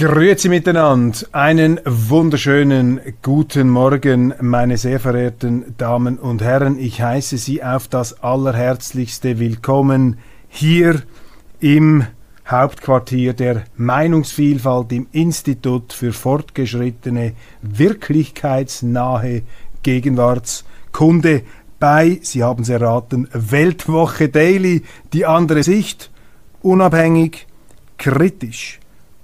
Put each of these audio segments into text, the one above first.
Grüezi miteinander. Einen wunderschönen guten Morgen, meine sehr verehrten Damen und Herren. Ich heiße Sie auf das allerherzlichste willkommen hier im Hauptquartier der Meinungsvielfalt im Institut für fortgeschrittene wirklichkeitsnahe Gegenwartskunde bei, Sie haben es erraten, Weltwoche Daily, die andere Sicht, unabhängig, kritisch,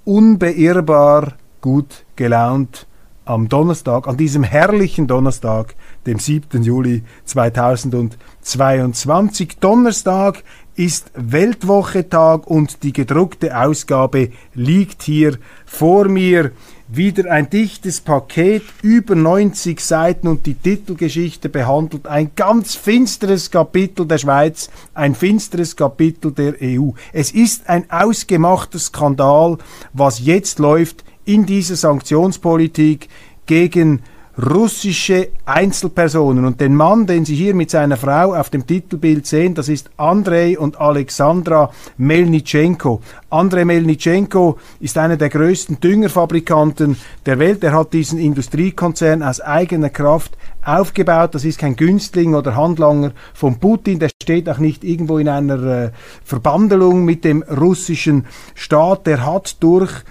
unbeirrbar, gut gelaunt am Donnerstag, an diesem herrlichen Donnerstag, dem 7. Juli 2022. Donnerstag ist Weltwochetag und die gedruckte Ausgabe liegt hier vor mir. Wieder ein dichtes Paket, über 90 Seiten und die Titelgeschichte behandelt ein ganz finsteres Kapitel der Schweiz, ein finsteres Kapitel der EU. Es ist ein ausgemachter Skandal, was jetzt läuft in dieser Sanktionspolitik gegen russische Einzelpersonen. Und den Mann, den Sie hier mit seiner Frau auf dem Titelbild sehen, das ist Andrei und Alexandra Melnitschenko. Andrei Melnitschenko ist einer der größten Düngerfabrikanten der Welt. Er hat diesen Industriekonzern aus eigener Kraft aufgebaut. Das ist kein Günstling oder Handlanger von Putin. Der steht auch nicht irgendwo in einer äh, Verbandelung mit dem russischen Staat. Der hat durch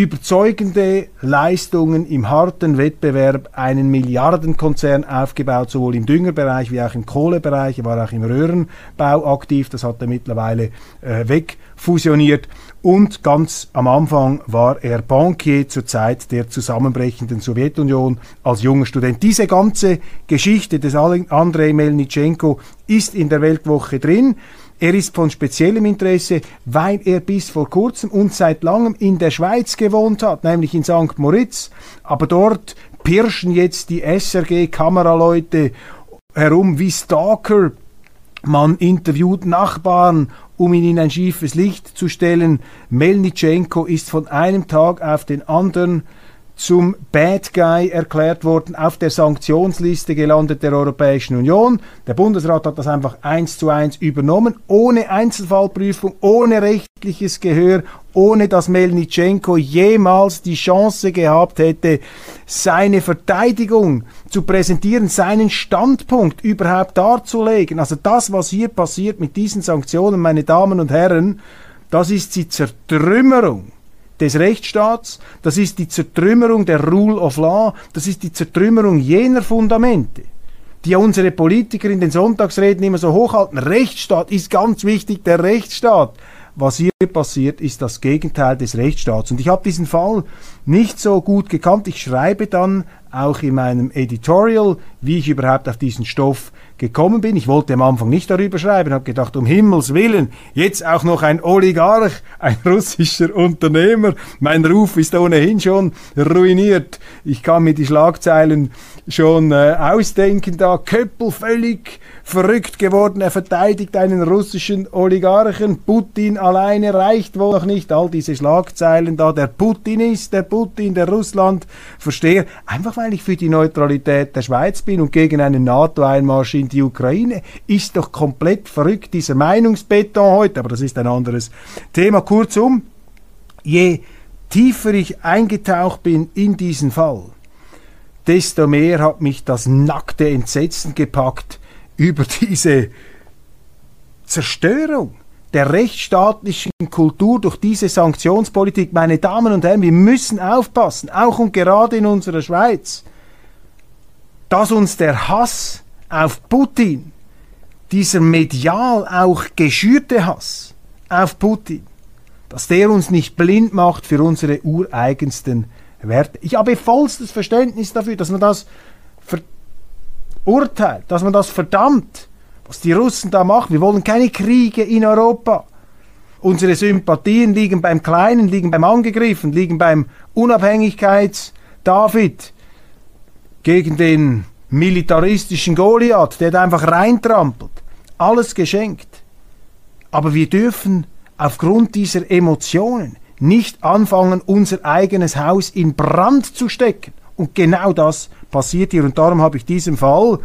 überzeugende Leistungen im harten Wettbewerb einen Milliardenkonzern aufgebaut, sowohl im Düngerbereich wie auch im Kohlebereich. Er war auch im Röhrenbau aktiv, das hat er mittlerweile äh, wegfusioniert. Und ganz am Anfang war er Bankier zur Zeit der zusammenbrechenden Sowjetunion als junger Student. Diese ganze Geschichte des Andrei Melnitschenko ist in der Weltwoche drin. Er ist von speziellem Interesse, weil er bis vor kurzem und seit langem in der Schweiz gewohnt hat, nämlich in St. Moritz. Aber dort pirschen jetzt die SRG-Kameraleute herum wie Stalker. Man interviewt Nachbarn, um ihn in ein schiefes Licht zu stellen. Melnitschenko ist von einem Tag auf den anderen zum Bad Guy erklärt worden, auf der Sanktionsliste gelandet der Europäischen Union. Der Bundesrat hat das einfach eins zu eins übernommen, ohne Einzelfallprüfung, ohne rechtliches Gehör, ohne dass Melnitschenko jemals die Chance gehabt hätte, seine Verteidigung zu präsentieren, seinen Standpunkt überhaupt darzulegen. Also das, was hier passiert mit diesen Sanktionen, meine Damen und Herren, das ist die Zertrümmerung des Rechtsstaats, das ist die Zertrümmerung der Rule of Law, das ist die Zertrümmerung jener Fundamente, die ja unsere Politiker in den Sonntagsreden immer so hochhalten. Rechtsstaat ist ganz wichtig, der Rechtsstaat. Was hier passiert, ist das Gegenteil des Rechtsstaats. Und ich habe diesen Fall nicht so gut gekannt. Ich schreibe dann auch in meinem Editorial, wie ich überhaupt auf diesen Stoff gekommen bin. Ich wollte am Anfang nicht darüber schreiben, habe gedacht, um Himmels Willen, jetzt auch noch ein Oligarch, ein russischer Unternehmer. Mein Ruf ist ohnehin schon ruiniert. Ich kann mir die Schlagzeilen schon äh, ausdenken da. Köppel völlig verrückt geworden. Er verteidigt einen russischen Oligarchen. Putin alleine reicht wohl noch nicht. All diese Schlagzeilen da. Der Putin ist, der Putin, der Russland verstehe. Einfach weil ich für die Neutralität der Schweiz bin und gegen einen NATO-Einmarsch in die Ukraine. Ist doch komplett verrückt, dieser Meinungsbeton heute. Aber das ist ein anderes Thema. Kurzum, je tiefer ich eingetaucht bin in diesen Fall, desto mehr hat mich das nackte Entsetzen gepackt über diese Zerstörung der rechtsstaatlichen Kultur durch diese Sanktionspolitik. Meine Damen und Herren, wir müssen aufpassen, auch und gerade in unserer Schweiz, dass uns der Hass auf Putin dieser medial auch geschürte Hass auf Putin, dass der uns nicht blind macht für unsere ureigensten Werte. Ich habe vollstes Verständnis dafür, dass man das verurteilt, dass man das verdammt, was die Russen da machen. Wir wollen keine Kriege in Europa. Unsere Sympathien liegen beim Kleinen, liegen beim Angegriffen, liegen beim Unabhängigkeits-David gegen den militaristischen Goliath, der da einfach reintrampelt. Alles geschenkt. Aber wir dürfen aufgrund dieser Emotionen nicht anfangen, unser eigenes Haus in Brand zu stecken. Und genau das passiert hier. Und darum habe ich diesem Fall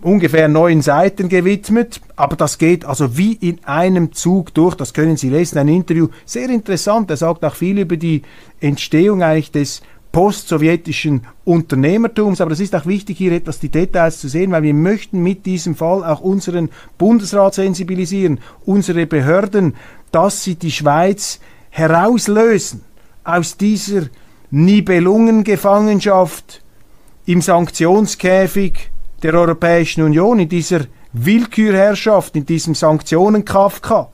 ungefähr neun Seiten gewidmet, aber das geht also wie in einem Zug durch, das können Sie lesen, ein Interview, sehr interessant, er sagt auch viel über die Entstehung eigentlich des postsowjetischen Unternehmertums, aber es ist auch wichtig, hier etwas die Details zu sehen, weil wir möchten mit diesem Fall auch unseren Bundesrat sensibilisieren, unsere Behörden, dass sie die Schweiz herauslösen aus dieser Nibelungengefangenschaft im Sanktionskäfig der Europäischen Union, in dieser Willkürherrschaft, in diesem Sanktionen-Kafka,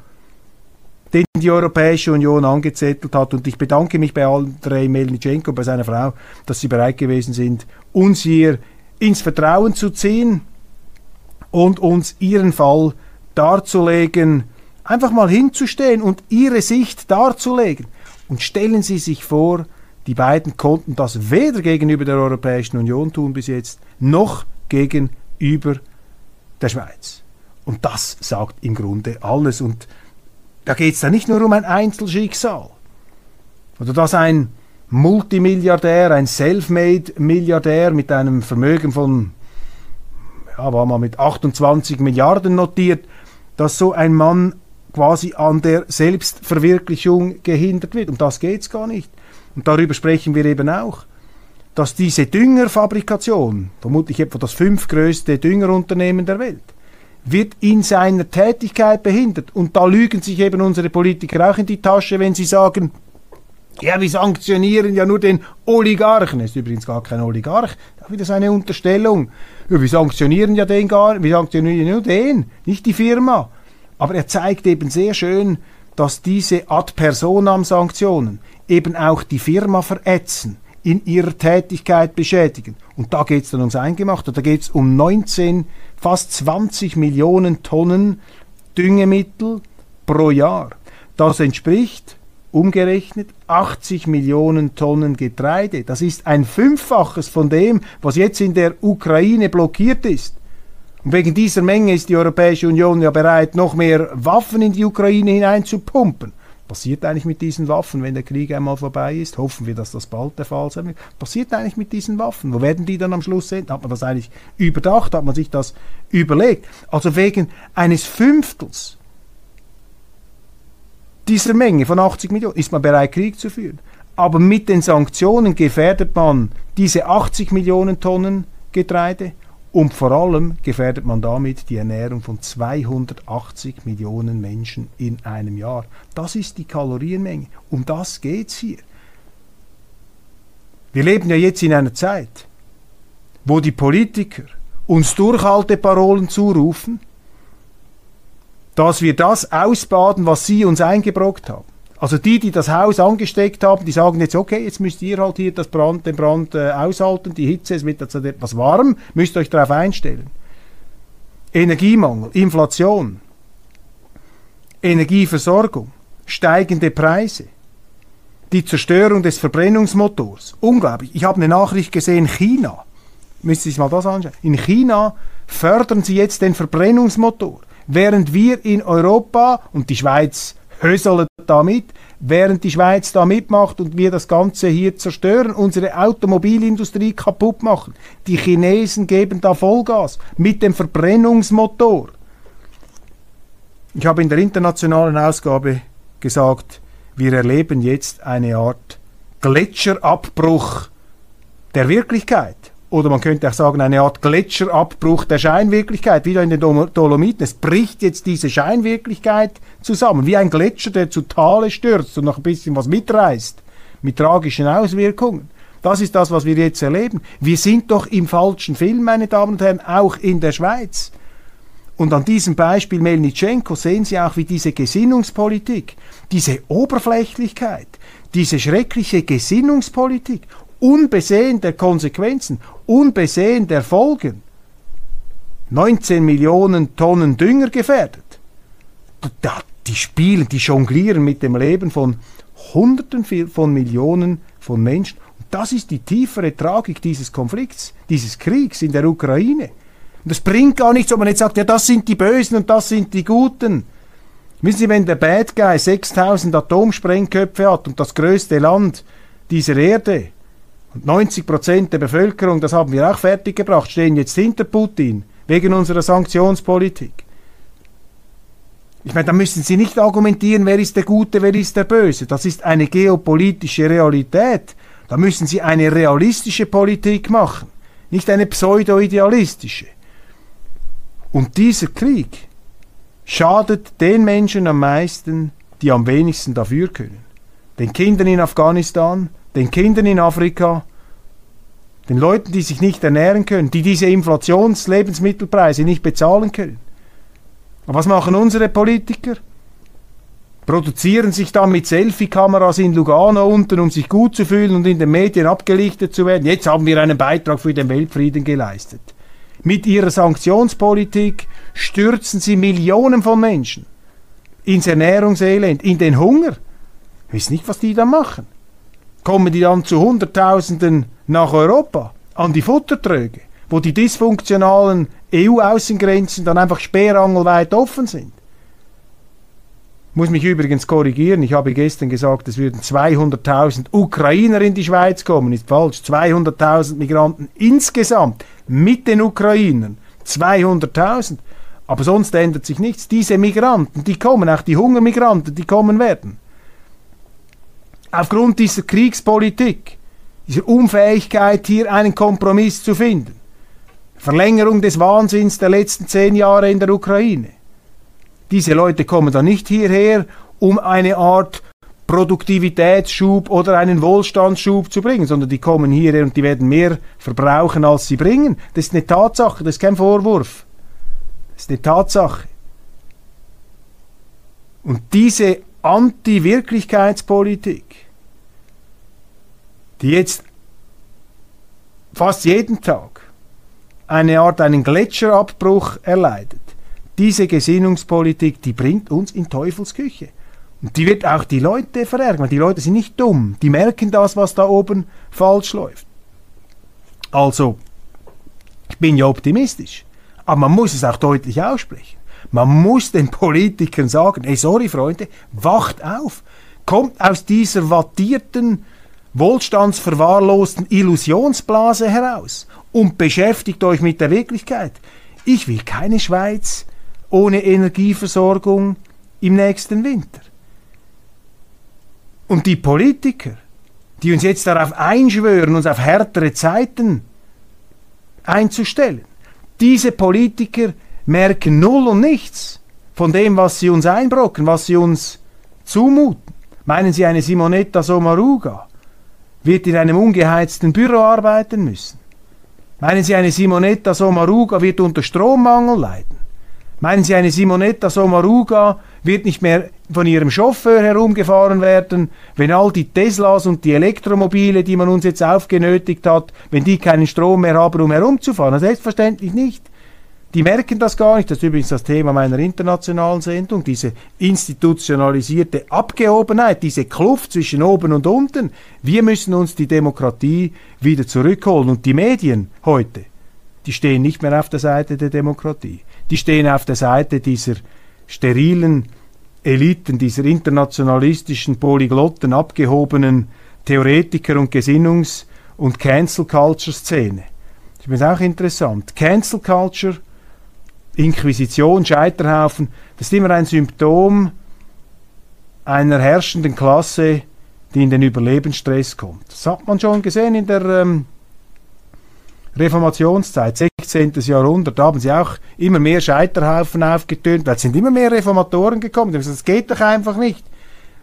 den die Europäische Union angezettelt hat. Und ich bedanke mich bei Andrei Melnitschenko, bei seiner Frau, dass sie bereit gewesen sind, uns hier ins Vertrauen zu ziehen und uns ihren Fall darzulegen, einfach mal hinzustehen und ihre Sicht darzulegen. Und stellen Sie sich vor, die beiden konnten das weder gegenüber der Europäischen Union tun bis jetzt, noch gegenüber der Schweiz. Und das sagt im Grunde alles. Und da geht es dann nicht nur um ein Einzelschicksal. Oder dass ein Multimilliardär, ein Selfmade-Milliardär mit einem Vermögen von, ja, war mal mit 28 Milliarden notiert, dass so ein Mann quasi an der Selbstverwirklichung gehindert wird. Um das geht es gar nicht. Und darüber sprechen wir eben auch dass diese Düngerfabrikation, vermutlich etwa das fünftgrößte Düngerunternehmen der Welt, wird in seiner Tätigkeit behindert. Und da lügen sich eben unsere Politiker auch in die Tasche, wenn sie sagen, ja, wir sanktionieren ja nur den Oligarchen. Er ist übrigens gar kein Oligarch. Ist wieder seine Unterstellung. Ja, wir sanktionieren ja den gar, wir sanktionieren nur den, nicht die Firma. Aber er zeigt eben sehr schön, dass diese Ad personam Sanktionen eben auch die Firma verätzen in ihrer Tätigkeit beschädigen. Und da geht es dann ums Eingemachte. Da geht es um 19, fast 20 Millionen Tonnen Düngemittel pro Jahr. Das entspricht umgerechnet 80 Millionen Tonnen Getreide. Das ist ein Fünffaches von dem, was jetzt in der Ukraine blockiert ist. Und wegen dieser Menge ist die Europäische Union ja bereit, noch mehr Waffen in die Ukraine hineinzupumpen passiert eigentlich mit diesen Waffen, wenn der Krieg einmal vorbei ist? Hoffen wir, dass das bald der Fall sein wird. Passiert eigentlich mit diesen Waffen? Wo werden die dann am Schluss enden? Hat man das eigentlich überdacht? Hat man sich das überlegt? Also wegen eines Fünftels dieser Menge von 80 Millionen ist man bereit, Krieg zu führen. Aber mit den Sanktionen gefährdet man diese 80 Millionen Tonnen Getreide und vor allem gefährdet man damit die Ernährung von 280 Millionen Menschen in einem Jahr. Das ist die Kalorienmenge. Um das geht es hier. Wir leben ja jetzt in einer Zeit, wo die Politiker uns Durchhalteparolen zurufen, dass wir das ausbaden, was sie uns eingebrockt haben. Also die, die das Haus angesteckt haben, die sagen jetzt, okay, jetzt müsst ihr halt hier das Brand, den Brand äh, aushalten, die Hitze, es wird jetzt etwas warm, müsst euch darauf einstellen. Energiemangel, Inflation, Energieversorgung, steigende Preise, die Zerstörung des Verbrennungsmotors. Unglaublich. Ich habe eine Nachricht gesehen, China. Müsst ihr sich mal das anschauen. In China fördern sie jetzt den Verbrennungsmotor, während wir in Europa und die Schweiz höseln damit, während die Schweiz da mitmacht und wir das Ganze hier zerstören, unsere Automobilindustrie kaputt machen. Die Chinesen geben da Vollgas mit dem Verbrennungsmotor. Ich habe in der internationalen Ausgabe gesagt, wir erleben jetzt eine Art Gletscherabbruch der Wirklichkeit oder man könnte auch sagen, eine Art Gletscherabbruch der Scheinwirklichkeit, wieder in den Dolomiten. Es bricht jetzt diese Scheinwirklichkeit zusammen, wie ein Gletscher, der zu Tale stürzt und noch ein bisschen was mitreißt, mit tragischen Auswirkungen. Das ist das, was wir jetzt erleben. Wir sind doch im falschen Film, meine Damen und Herren, auch in der Schweiz. Und an diesem Beispiel Melnitschenko sehen Sie auch, wie diese Gesinnungspolitik, diese Oberflächlichkeit, diese schreckliche Gesinnungspolitik, unbesehen der Konsequenzen, unbesehen der Folgen, 19 Millionen Tonnen Dünger gefährdet. Die spielen, die jonglieren mit dem Leben von Hunderten von Millionen von Menschen. Und das ist die tiefere Tragik dieses Konflikts, dieses Kriegs in der Ukraine. Und das bringt gar nichts, ob man jetzt sagt, ja, das sind die Bösen und das sind die Guten. Wissen Sie, wenn der Bad Guy 6000 Atomsprengköpfe hat und das größte Land dieser Erde und 90 Prozent der Bevölkerung, das haben wir auch fertiggebracht, stehen jetzt hinter Putin wegen unserer Sanktionspolitik. Ich meine, da müssen Sie nicht argumentieren, wer ist der Gute, wer ist der Böse. Das ist eine geopolitische Realität. Da müssen Sie eine realistische Politik machen, nicht eine pseudo-idealistische. Und dieser Krieg schadet den Menschen am meisten, die am wenigsten dafür können. Den Kindern in Afghanistan, den Kindern in Afrika, den Leuten, die sich nicht ernähren können, die diese Inflationslebensmittelpreise nicht bezahlen können. Aber was machen unsere Politiker? Produzieren sich dann mit Selfie-Kameras in Lugano unten, um sich gut zu fühlen und in den Medien abgelichtet zu werden. Jetzt haben wir einen Beitrag für den Weltfrieden geleistet. Mit ihrer Sanktionspolitik stürzen sie Millionen von Menschen ins Ernährungselend, in den Hunger. Ich weiß nicht, was die da machen. Kommen die dann zu Hunderttausenden nach Europa, an die Futtertröge, wo die dysfunktionalen EU-Außengrenzen dann einfach sperrangelweit offen sind? muss mich übrigens korrigieren. Ich habe gestern gesagt, es würden 200.000 Ukrainer in die Schweiz kommen. Ist falsch. 200.000 Migranten insgesamt mit den Ukrainern. 200.000. Aber sonst ändert sich nichts. Diese Migranten, die kommen, auch die Hungermigranten, die kommen werden. Aufgrund dieser Kriegspolitik, dieser Unfähigkeit, hier einen Kompromiss zu finden. Verlängerung des Wahnsinns der letzten zehn Jahre in der Ukraine. Diese Leute kommen dann nicht hierher, um eine Art Produktivitätsschub oder einen Wohlstandsschub zu bringen, sondern die kommen hierher und die werden mehr verbrauchen, als sie bringen. Das ist eine Tatsache, das ist kein Vorwurf. Das ist eine Tatsache. Und diese Anti-Wirklichkeitspolitik, die jetzt fast jeden Tag eine Art einen Gletscherabbruch erleidet, diese Gesinnungspolitik, die bringt uns in Teufelsküche. Und die wird auch die Leute verärgern. Die Leute sind nicht dumm. Die merken das, was da oben falsch läuft. Also, ich bin ja optimistisch. Aber man muss es auch deutlich aussprechen. Man muss den Politikern sagen, ey, sorry Freunde, wacht auf. Kommt aus dieser wattierten, wohlstandsverwahrlosten Illusionsblase heraus und beschäftigt euch mit der Wirklichkeit. Ich will keine Schweiz, ohne Energieversorgung im nächsten Winter. Und die Politiker, die uns jetzt darauf einschwören, uns auf härtere Zeiten einzustellen, diese Politiker merken null und nichts von dem, was sie uns einbrocken, was sie uns zumuten. Meinen Sie, eine Simonetta Sommaruga wird in einem ungeheizten Büro arbeiten müssen? Meinen Sie, eine Simonetta Sommaruga wird unter Strommangel leiden? Meinen Sie, eine Simonetta Sommaruga wird nicht mehr von ihrem Chauffeur herumgefahren werden, wenn all die Teslas und die Elektromobile, die man uns jetzt aufgenötigt hat, wenn die keinen Strom mehr haben, um herumzufahren? Selbstverständlich nicht. Die merken das gar nicht. Das ist übrigens das Thema meiner internationalen Sendung. Diese institutionalisierte Abgehobenheit, diese Kluft zwischen oben und unten. Wir müssen uns die Demokratie wieder zurückholen. Und die Medien heute, die stehen nicht mehr auf der Seite der Demokratie die stehen auf der Seite dieser sterilen Eliten, dieser internationalistischen, polyglotten, abgehobenen Theoretiker und Gesinnungs- und Cancel-Culture-Szene. Ich finde es auch interessant. Cancel Culture, Inquisition, Scheiterhaufen, das ist immer ein Symptom einer herrschenden Klasse, die in den Überlebensstress kommt. Das hat man schon gesehen in der ähm, Reformationszeit, 16. Jahrhundert, da haben sie auch immer mehr Scheiterhaufen aufgetönt, weil es sind immer mehr Reformatoren gekommen. Gesagt, das geht doch einfach nicht.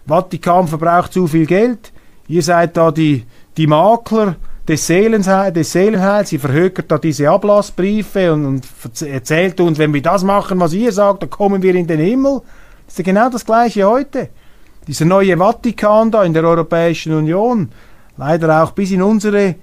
Vatikan verbraucht zu viel Geld. Ihr seid da die, die Makler des, Seelenheil, des Seelenheils. Sie verhökert da diese Ablassbriefe und, und erzählt uns, wenn wir das machen, was ihr sagt, dann kommen wir in den Himmel. Das ist ja genau das Gleiche heute. Dieser neue Vatikan da in der Europäischen Union, leider auch bis in unsere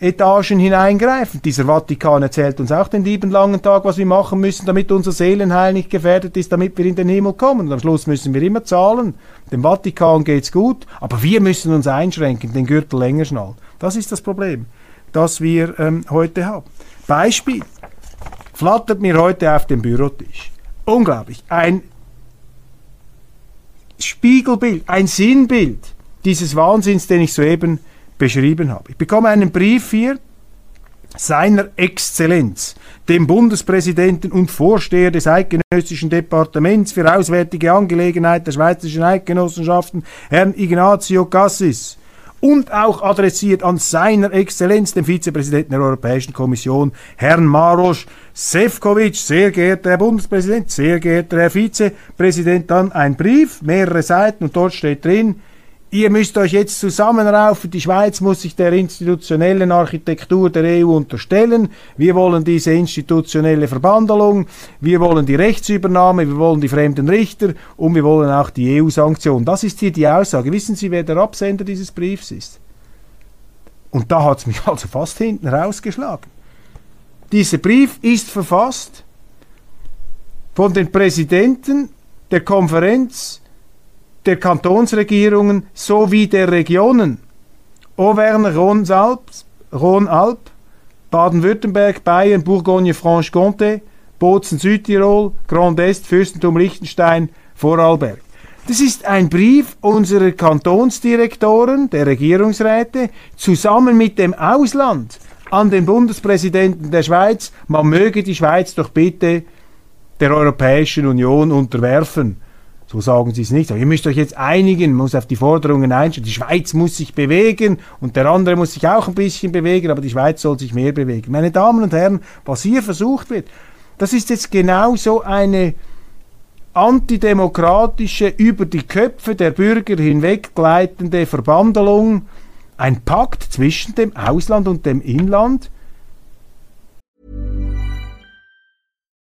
Etagen hineingreifen. Dieser Vatikan erzählt uns auch den lieben langen Tag, was wir machen müssen, damit unser Seelenheil nicht gefährdet ist, damit wir in den Himmel kommen. Und am Schluss müssen wir immer zahlen. Dem Vatikan geht's gut, aber wir müssen uns einschränken, den Gürtel länger schnallen. Das ist das Problem, das wir ähm, heute haben. Beispiel flattert mir heute auf dem Bürotisch. Unglaublich. Ein Spiegelbild, ein Sinnbild dieses Wahnsinns, den ich soeben beschrieben habe. Ich bekomme einen Brief hier seiner Exzellenz, dem Bundespräsidenten und Vorsteher des Eidgenössischen Departements für Auswärtige Angelegenheiten der Schweizerischen Eidgenossenschaften, Herrn Ignazio Cassis und auch adressiert an seiner Exzellenz, dem Vizepräsidenten der Europäischen Kommission, Herrn Maros Sefcovic, sehr geehrter Herr Bundespräsident, sehr geehrter Herr Vizepräsident, dann ein Brief, mehrere Seiten und dort steht drin, ihr müsst euch jetzt zusammenraufen, die Schweiz muss sich der institutionellen Architektur der EU unterstellen, wir wollen diese institutionelle Verbandelung, wir wollen die Rechtsübernahme, wir wollen die fremden Richter und wir wollen auch die EU-Sanktionen. Das ist hier die Aussage. Wissen Sie, wer der Absender dieses Briefs ist? Und da hat es mich also fast hinten rausgeschlagen. Dieser Brief ist verfasst von den Präsidenten der Konferenz der Kantonsregierungen sowie der Regionen Auvergne-Rhône-Alp, Rhône-Alp, Baden-Württemberg, Bayern, Bourgogne-Franche-Comté, Bozen-Südtirol, Grand Est, Fürstentum Liechtenstein, Vorarlberg. Das ist ein Brief unserer Kantonsdirektoren, der Regierungsräte, zusammen mit dem Ausland an den Bundespräsidenten der Schweiz, man möge die Schweiz doch bitte der Europäischen Union unterwerfen. So sagen sie es nicht. Aber ihr müsst euch jetzt einigen, muss auf die Forderungen einstellen. Die Schweiz muss sich bewegen und der andere muss sich auch ein bisschen bewegen, aber die Schweiz soll sich mehr bewegen. Meine Damen und Herren, was hier versucht wird, das ist jetzt genau so eine antidemokratische, über die Köpfe der Bürger hinweggleitende Verbandelung, ein Pakt zwischen dem Ausland und dem Inland,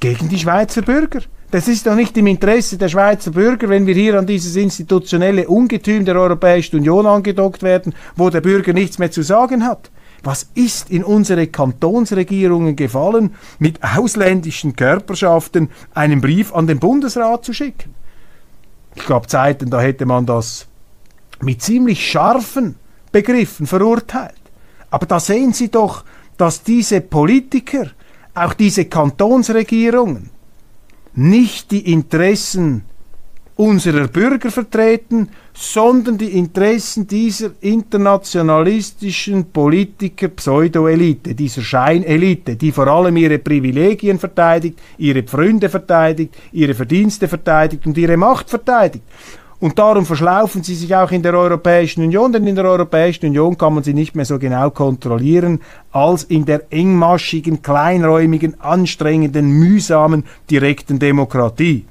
gegen die Schweizer Bürger. Das ist doch nicht im Interesse der Schweizer Bürger, wenn wir hier an dieses institutionelle Ungetüm der Europäischen Union angedockt werden, wo der Bürger nichts mehr zu sagen hat. Was ist in unsere Kantonsregierungen gefallen, mit ausländischen Körperschaften einen Brief an den Bundesrat zu schicken? Ich glaube, Zeiten, da hätte man das mit ziemlich scharfen Begriffen verurteilt. Aber da sehen Sie doch, dass diese Politiker auch diese Kantonsregierungen nicht die Interessen unserer Bürger vertreten, sondern die Interessen dieser internationalistischen Politiker Pseudoelite, dieser Scheinelite, die vor allem ihre Privilegien verteidigt, ihre Freunde verteidigt, ihre Verdienste verteidigt und ihre Macht verteidigt. Und darum verschlaufen sie sich auch in der Europäischen Union, denn in der Europäischen Union kann man sie nicht mehr so genau kontrollieren als in der engmaschigen, kleinräumigen, anstrengenden, mühsamen, direkten Demokratie.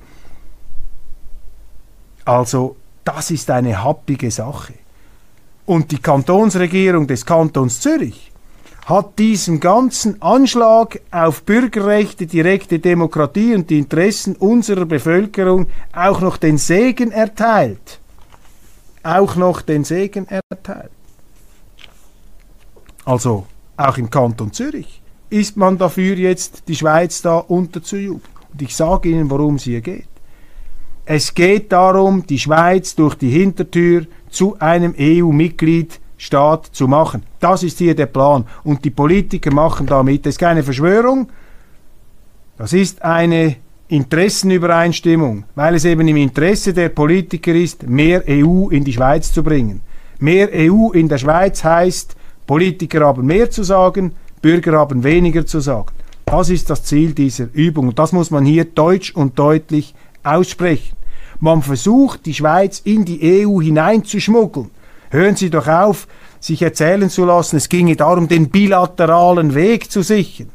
Also, das ist eine happige Sache. Und die Kantonsregierung des Kantons Zürich hat diesem ganzen Anschlag auf Bürgerrechte, direkte Demokratie und die Interessen unserer Bevölkerung auch noch den Segen erteilt. auch noch den Segen erteilt. Also auch im Kanton Zürich ist man dafür jetzt die Schweiz da unterzujubeln. Und ich sage Ihnen, worum es hier geht. Es geht darum, die Schweiz durch die Hintertür zu einem EU-Mitgliedstaat zu machen. Das ist hier der Plan. Und die Politiker machen damit. Das ist keine Verschwörung. Das ist eine Interessenübereinstimmung, weil es eben im Interesse der Politiker ist, mehr EU in die Schweiz zu bringen. Mehr EU in der Schweiz heißt, Politiker haben mehr zu sagen, Bürger haben weniger zu sagen. Das ist das Ziel dieser Übung. Und das muss man hier deutsch und deutlich aussprechen. Man versucht, die Schweiz in die EU hineinzuschmuggeln. Hören Sie doch auf, sich erzählen zu lassen, es ginge darum, den bilateralen Weg zu sichern.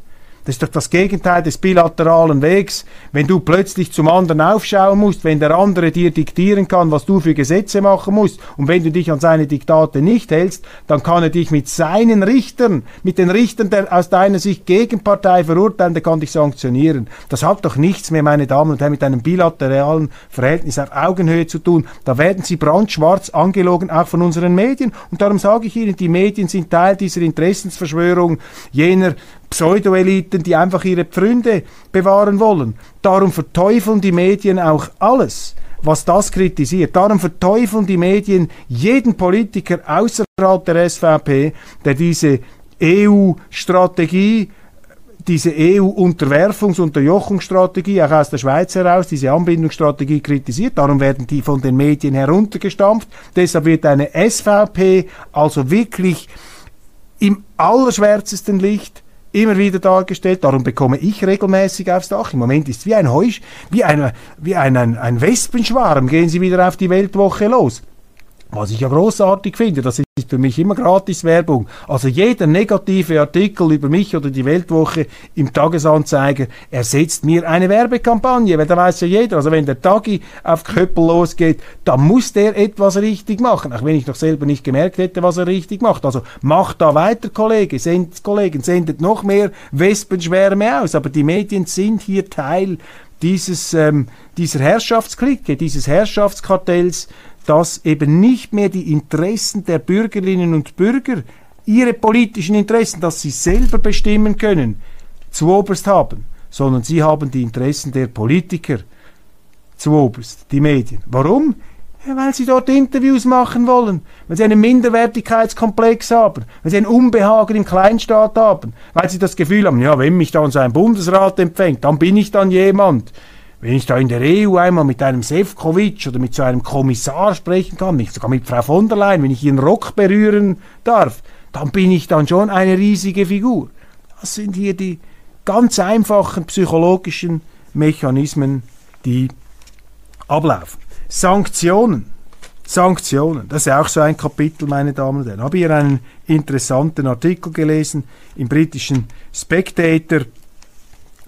Das ist doch das Gegenteil des bilateralen Wegs, wenn du plötzlich zum anderen aufschauen musst, wenn der andere dir diktieren kann, was du für Gesetze machen musst. Und wenn du dich an seine Diktate nicht hältst, dann kann er dich mit seinen Richtern, mit den Richtern der aus deiner Sicht Gegenpartei verurteilen, der kann dich sanktionieren. Das hat doch nichts mehr, meine Damen und Herren, mit einem bilateralen Verhältnis auf Augenhöhe zu tun. Da werden sie brandschwarz angelogen, auch von unseren Medien. Und darum sage ich Ihnen, die Medien sind Teil dieser Interessensverschwörung jener Pseudoeliten, die einfach ihre Pfründe bewahren wollen. Darum verteufeln die Medien auch alles, was das kritisiert. Darum verteufeln die Medien jeden Politiker außerhalb der SVP, der diese EU-Strategie diese EU-Unterwerfungs- Unterjochungsstrategie auch aus der Schweiz heraus, diese Anbindungsstrategie kritisiert. Darum werden die von den Medien heruntergestampft. Deshalb wird eine SVP also wirklich im allerschwärzesten Licht immer wieder dargestellt. Darum bekomme ich regelmäßig aufs Dach. Im Moment ist es wie ein Heusch, wie ein, wie ein, ein, ein Wespenschwarm. Gehen Sie wieder auf die Weltwoche los. Was ich ja großartig finde, das ist für mich immer Gratiswerbung. Also jeder negative Artikel über mich oder die Weltwoche im Tagesanzeiger ersetzt mir eine Werbekampagne, weil da weiß ja jeder, also wenn der Tagi auf Köppel losgeht, dann muss der etwas richtig machen, auch wenn ich noch selber nicht gemerkt hätte, was er richtig macht. Also macht da weiter, Kollege, send, Kollegen, sendet noch mehr Wespenschwärme aus, aber die Medien sind hier Teil dieses, ähm, dieser Herrschaftsklicke, dieses Herrschaftskartells, dass eben nicht mehr die Interessen der Bürgerinnen und Bürger, ihre politischen Interessen, dass sie selber bestimmen können, zu oberst haben, sondern sie haben die Interessen der Politiker zu oberst, die Medien. Warum? Ja, weil sie dort Interviews machen wollen, weil sie einen Minderwertigkeitskomplex haben, weil sie ein Unbehagen im Kleinstaat haben, weil sie das Gefühl haben, ja, wenn mich dann so ein Bundesrat empfängt, dann bin ich dann jemand. Wenn ich da in der EU einmal mit einem Sefcovic oder mit so einem Kommissar sprechen kann, nicht sogar mit Frau von der Leyen, wenn ich ihren Rock berühren darf, dann bin ich dann schon eine riesige Figur. Das sind hier die ganz einfachen psychologischen Mechanismen, die ablaufen. Sanktionen. Sanktionen, das ist auch so ein Kapitel, meine Damen und Herren. Habe hier einen interessanten Artikel gelesen im britischen Spectator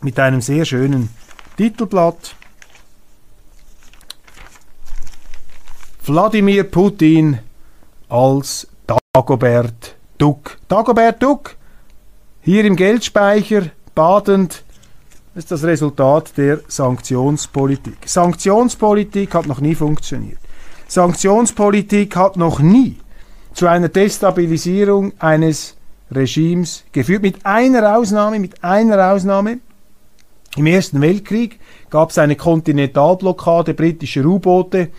mit einem sehr schönen Titelblatt. Wladimir Putin als Dagobert Duck. Dagobert Duck, hier im Geldspeicher badend, ist das Resultat der Sanktionspolitik. Sanktionspolitik hat noch nie funktioniert. Sanktionspolitik hat noch nie zu einer Destabilisierung eines Regimes geführt. Mit einer Ausnahme, mit einer Ausnahme, im Ersten Weltkrieg gab es eine Kontinentalblockade britischer U-Boote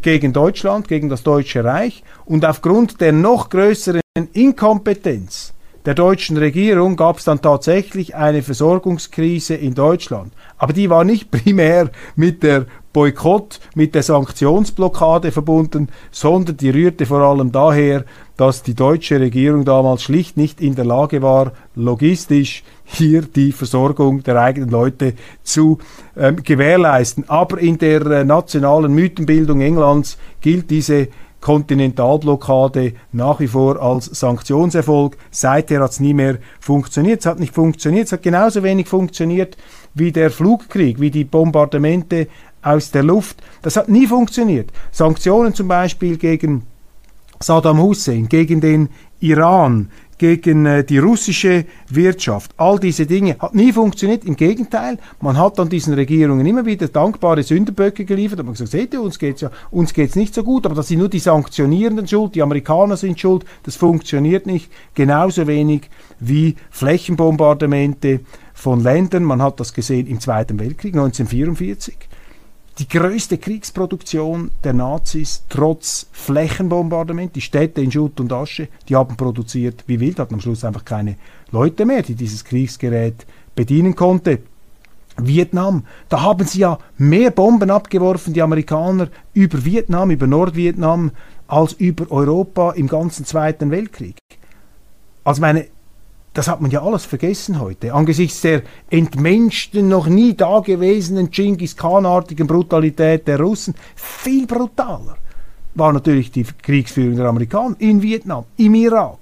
gegen Deutschland, gegen das Deutsche Reich. Und aufgrund der noch größeren Inkompetenz der deutschen Regierung gab es dann tatsächlich eine Versorgungskrise in Deutschland. Aber die war nicht primär mit der Boykott, mit der Sanktionsblockade verbunden, sondern die rührte vor allem daher, dass die deutsche Regierung damals schlicht nicht in der Lage war, logistisch hier die Versorgung der eigenen Leute zu ähm, gewährleisten. Aber in der äh, nationalen Mythenbildung Englands gilt diese Kontinentalblockade nach wie vor als Sanktionserfolg. Seither hat es nie mehr funktioniert. Es hat nicht funktioniert. Es hat genauso wenig funktioniert wie der Flugkrieg, wie die Bombardamente aus der Luft. Das hat nie funktioniert. Sanktionen zum Beispiel gegen Saddam Hussein, gegen den Iran, gegen äh, die russische Wirtschaft. All diese Dinge hat nie funktioniert. Im Gegenteil, man hat dann diesen Regierungen immer wieder dankbare Sünderböcke geliefert. Man hat gesagt, seht ihr, uns geht's ja, nicht so gut, aber das sind nur die Sanktionierenden schuld, die Amerikaner sind schuld, das funktioniert nicht. Genauso wenig wie Flächenbombardamente von Ländern. Man hat das gesehen im Zweiten Weltkrieg 1944 die größte Kriegsproduktion der Nazis trotz Flächenbombardement. Die Städte in Schutt und Asche, die haben produziert wie wild, hatten am Schluss einfach keine Leute mehr, die dieses Kriegsgerät bedienen konnte. Vietnam, da haben sie ja mehr Bomben abgeworfen, die Amerikaner, über Vietnam, über Nordvietnam, als über Europa im ganzen Zweiten Weltkrieg. Also meine, das hat man ja alles vergessen heute. Angesichts der entmenschten, noch nie dagewesenen Genghis Khan-artigen Brutalität der Russen, viel brutaler war natürlich die Kriegsführung der Amerikaner in Vietnam, im Irak.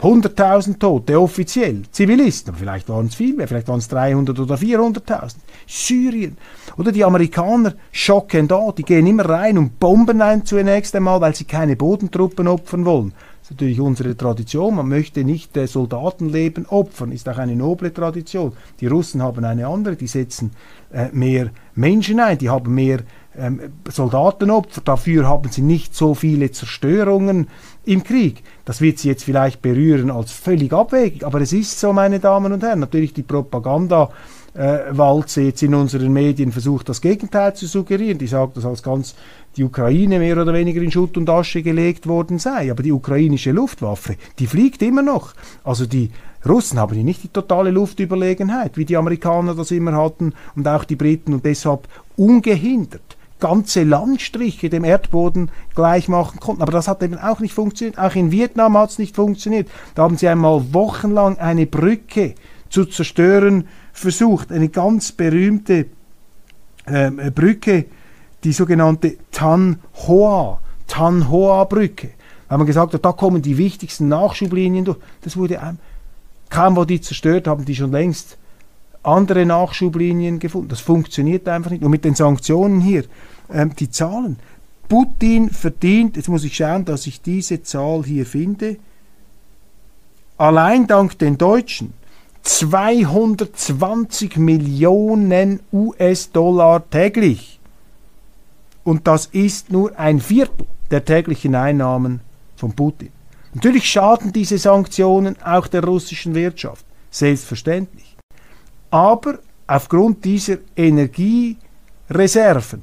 100.000 Tote offiziell, Zivilisten, aber vielleicht waren es viel mehr, vielleicht waren es 300 oder 400.000. Syrien. Oder die Amerikaner schocken da, die gehen immer rein und bomben ein zunächst einmal, weil sie keine Bodentruppen opfern wollen. Das ist natürlich unsere Tradition. Man möchte nicht äh, Soldatenleben opfern, ist auch eine noble Tradition. Die Russen haben eine andere, die setzen äh, mehr Menschen ein, die haben mehr ähm, Soldatenopfer. Dafür haben sie nicht so viele Zerstörungen im Krieg. Das wird sie jetzt vielleicht berühren als völlig abwegig, aber es ist so, meine Damen und Herren. Natürlich die Propaganda äh, Walze jetzt in unseren Medien versucht, das Gegenteil zu suggerieren. Die sagt, dass als ganz die Ukraine mehr oder weniger in Schutt und Asche gelegt worden sei. Aber die ukrainische Luftwaffe, die fliegt immer noch. Also die Russen haben hier nicht die totale Luftüberlegenheit, wie die Amerikaner das immer hatten und auch die Briten und deshalb ungehindert ganze Landstriche dem Erdboden gleich machen konnten. Aber das hat eben auch nicht funktioniert. Auch in Vietnam hat es nicht funktioniert. Da haben sie einmal wochenlang eine Brücke zu zerstören versucht, eine ganz berühmte äh, Brücke, die sogenannte Tan Hoa, Tan Hoa Brücke. Da haben wir gesagt, da kommen die wichtigsten Nachschublinien durch. Das wurde ähm, kaum wo die zerstört haben, die schon längst andere Nachschublinien gefunden. Das funktioniert einfach nicht. Und mit den Sanktionen hier, ähm, die Zahlen. Putin verdient, jetzt muss ich schauen, dass ich diese Zahl hier finde, allein dank den Deutschen 220 Millionen US-Dollar täglich. Und das ist nur ein Viertel der täglichen Einnahmen von Putin. Natürlich schaden diese Sanktionen auch der russischen Wirtschaft, selbstverständlich. Aber aufgrund dieser Energiereserven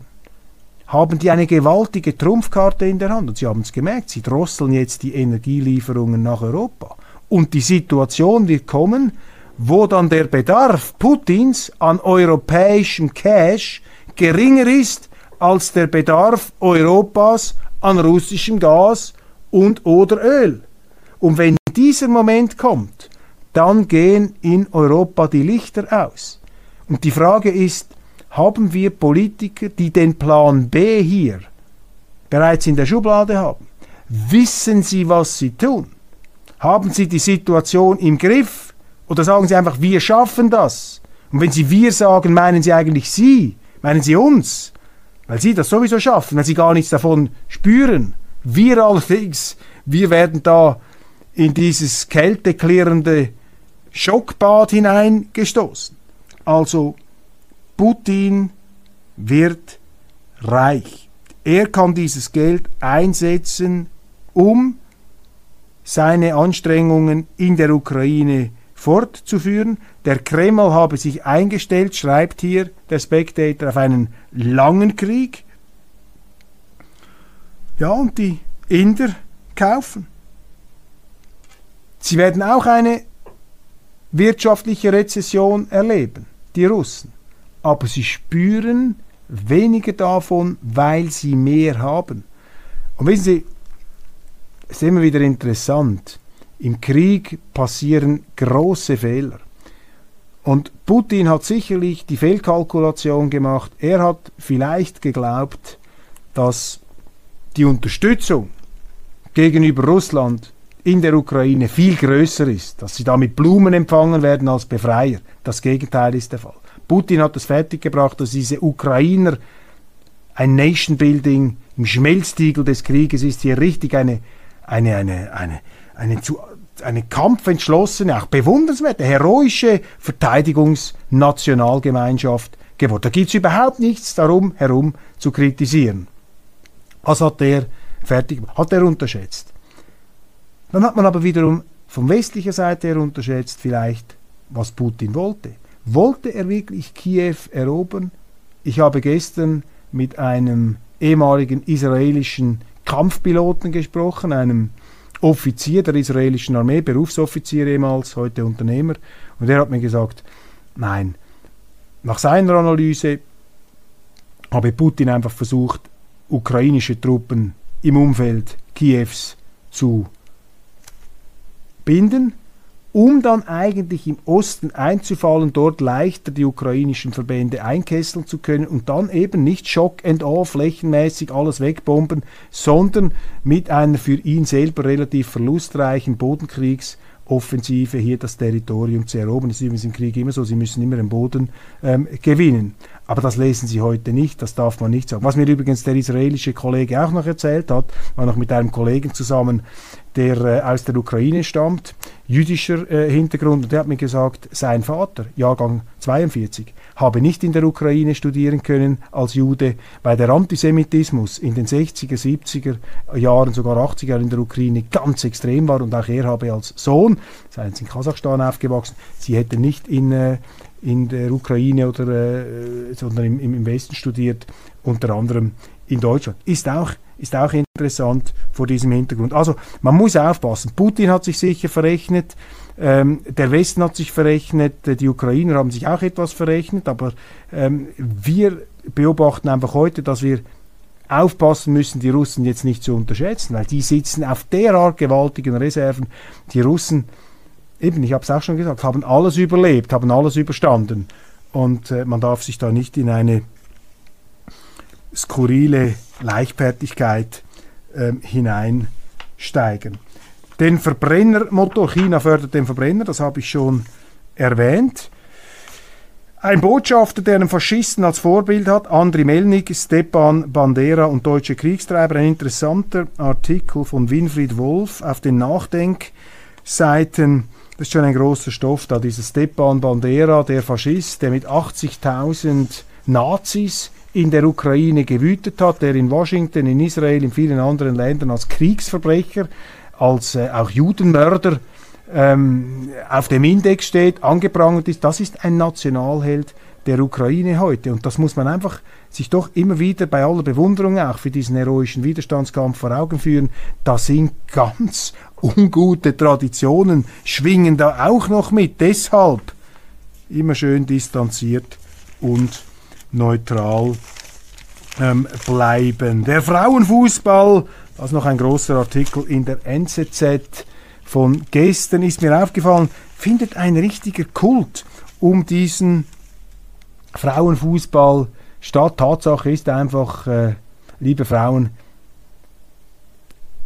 haben die eine gewaltige Trumpfkarte in der Hand. Und Sie haben es gemerkt, sie drosseln jetzt die Energielieferungen nach Europa. Und die Situation wird kommen, wo dann der Bedarf Putins an europäischem Cash geringer ist als der Bedarf Europas an russischem Gas und oder Öl. Und wenn dieser Moment kommt, dann gehen in Europa die Lichter aus. Und die Frage ist, haben wir Politiker, die den Plan B hier bereits in der Schublade haben? Wissen sie, was sie tun? Haben sie die Situation im Griff? Oder sagen Sie einfach, wir schaffen das? Und wenn Sie wir sagen, meinen Sie eigentlich Sie? Meinen Sie uns? Weil Sie das sowieso schaffen, weil Sie gar nichts davon spüren. Wir allerdings, wir werden da in dieses kälteklärende Schockbad hineingestoßen. Also Putin wird reich. Er kann dieses Geld einsetzen, um seine Anstrengungen in der Ukraine fortzuführen. Der Kreml habe sich eingestellt, schreibt hier der Spectator, auf einen langen Krieg. Ja, und die Inder kaufen. Sie werden auch eine wirtschaftliche Rezession erleben, die Russen. Aber sie spüren weniger davon, weil sie mehr haben. Und wissen Sie, es ist immer wieder interessant, im Krieg passieren große Fehler. Und Putin hat sicherlich die Fehlkalkulation gemacht. Er hat vielleicht geglaubt, dass die Unterstützung gegenüber Russland in der Ukraine viel größer ist, dass sie damit Blumen empfangen werden als Befreier. Das Gegenteil ist der Fall. Putin hat es fertiggebracht, dass diese Ukrainer ein Nation Building im Schmelztiegel des Krieges ist hier richtig eine, eine, eine, eine, eine zu eine kampfentschlossene, auch bewundernswerte, heroische Verteidigungsnationalgemeinschaft geworden. Da gibt es überhaupt nichts darum herum zu kritisieren. Was hat der fertig, hat er unterschätzt. Dann hat man aber wiederum von westlicher Seite her unterschätzt vielleicht, was Putin wollte. Wollte er wirklich Kiew erobern? Ich habe gestern mit einem ehemaligen israelischen Kampfpiloten gesprochen, einem Offizier der israelischen Armee, Berufsoffizier ehemals, heute Unternehmer, und er hat mir gesagt, nein, nach seiner Analyse habe Putin einfach versucht, ukrainische Truppen im Umfeld Kiews zu binden um dann eigentlich im Osten einzufallen, dort leichter die ukrainischen Verbände einkesseln zu können und dann eben nicht Shock and Awe flächenmäßig alles wegbomben, sondern mit einer für ihn selber relativ verlustreichen Bodenkriegsoffensive hier das Territorium zu erobern. Das ist übrigens im Krieg immer so, sie müssen immer den Boden ähm, gewinnen. Aber das lesen Sie heute nicht, das darf man nicht sagen. Was mir übrigens der israelische Kollege auch noch erzählt hat, war noch mit einem Kollegen zusammen der äh, aus der Ukraine stammt, jüdischer äh, Hintergrund, und der hat mir gesagt, sein Vater, Jahrgang 42, habe nicht in der Ukraine studieren können als Jude, weil der Antisemitismus in den 60er, 70er Jahren, sogar 80er Jahren in der Ukraine ganz extrem war und auch er habe als Sohn, seien in Kasachstan aufgewachsen, sie hätte nicht in, äh, in der Ukraine oder, äh, sondern im, im Westen studiert, unter anderem in Deutschland. Ist auch ist auch interessant vor diesem Hintergrund. Also man muss aufpassen. Putin hat sich sicher verrechnet, ähm, der Westen hat sich verrechnet, äh, die Ukrainer haben sich auch etwas verrechnet, aber ähm, wir beobachten einfach heute, dass wir aufpassen müssen, die Russen jetzt nicht zu unterschätzen, weil die sitzen auf derart gewaltigen Reserven. Die Russen, eben, ich habe es auch schon gesagt, haben alles überlebt, haben alles überstanden. Und äh, man darf sich da nicht in eine skurrile Leichtfertigkeit äh, hineinsteigen. Den Verbrennermotor, China fördert den Verbrenner, das habe ich schon erwähnt. Ein Botschafter, der einen Faschisten als Vorbild hat, Andriy Melnik, Stepan Bandera und deutsche Kriegstreiber. Ein interessanter Artikel von Winfried Wolf auf den Nachdenkseiten. Das ist schon ein großer Stoff da, dieser Stepan Bandera, der Faschist, der mit 80.000 Nazis in der Ukraine gewütet hat, der in Washington, in Israel, in vielen anderen Ländern als Kriegsverbrecher, als äh, auch Judenmörder ähm, auf dem Index steht, angeprangert ist, das ist ein Nationalheld der Ukraine heute. Und das muss man einfach sich doch immer wieder bei aller Bewunderung auch für diesen heroischen Widerstandskampf vor Augen führen. Da sind ganz ungute Traditionen, schwingen da auch noch mit. Deshalb immer schön distanziert und neutral ähm, bleiben. Der Frauenfußball, das ist noch ein großer Artikel in der NZZ von gestern, ist mir aufgefallen, findet ein richtiger Kult um diesen Frauenfußball statt. Tatsache ist einfach, äh, liebe Frauen,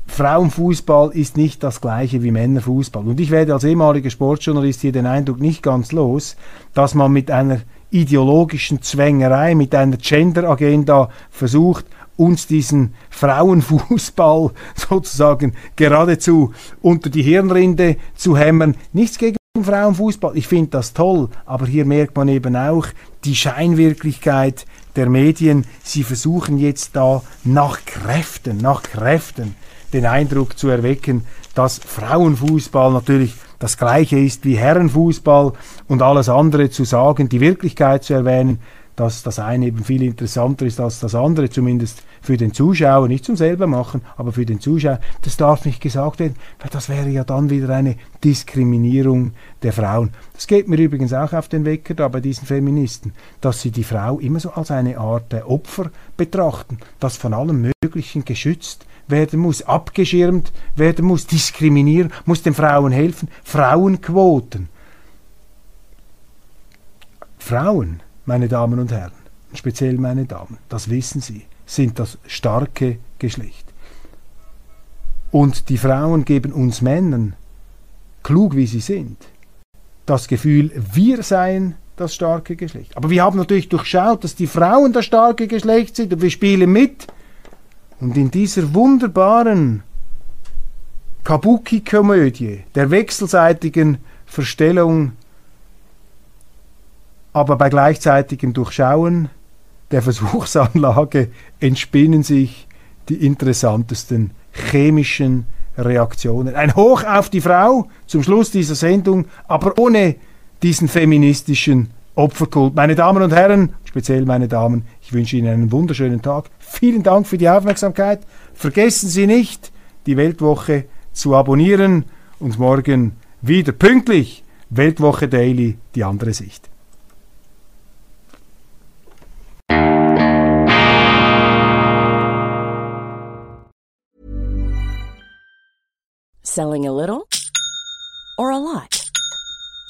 Frauenfußball ist nicht das gleiche wie Männerfußball. Und ich werde als ehemaliger Sportjournalist hier den Eindruck nicht ganz los, dass man mit einer ideologischen Zwängerei, mit einer Gender-Agenda versucht, uns diesen Frauenfußball sozusagen geradezu unter die Hirnrinde zu hämmern. Nichts gegen Frauenfußball, ich finde das toll, aber hier merkt man eben auch die Scheinwirklichkeit der Medien. Sie versuchen jetzt da nach Kräften, nach Kräften den Eindruck zu erwecken, dass Frauenfußball natürlich das gleiche ist wie Herrenfußball und alles andere zu sagen, die Wirklichkeit zu erwähnen, dass das eine eben viel interessanter ist als das andere, zumindest für den Zuschauer, nicht zum selber machen, aber für den Zuschauer, das darf nicht gesagt werden, weil das wäre ja dann wieder eine Diskriminierung der Frauen. Das geht mir übrigens auch auf den Wecker da bei diesen Feministen, dass sie die Frau immer so als eine Art Opfer betrachten, das von allem Möglichen geschützt werden muss, abgeschirmt werden muss, diskriminieren, muss den Frauen helfen. Frauenquoten. Frauen, meine Damen und Herren, speziell meine Damen, das wissen Sie, sind das starke Geschlecht. Und die Frauen geben uns Männern, klug wie sie sind, das Gefühl, wir seien das starke Geschlecht. Aber wir haben natürlich durchschaut, dass die Frauen das starke Geschlecht sind und wir spielen mit. Und in dieser wunderbaren Kabuki-Komödie der wechselseitigen Verstellung, aber bei gleichzeitigem Durchschauen der Versuchsanlage entspinnen sich die interessantesten chemischen Reaktionen. Ein Hoch auf die Frau zum Schluss dieser Sendung, aber ohne diesen feministischen Opferkult. Meine Damen und Herren, speziell meine Damen, ich wünsche Ihnen einen wunderschönen Tag. Vielen Dank für die Aufmerksamkeit. Vergessen Sie nicht, die Weltwoche zu abonnieren und morgen wieder pünktlich Weltwoche Daily, die andere Sicht. Selling a little or a lot?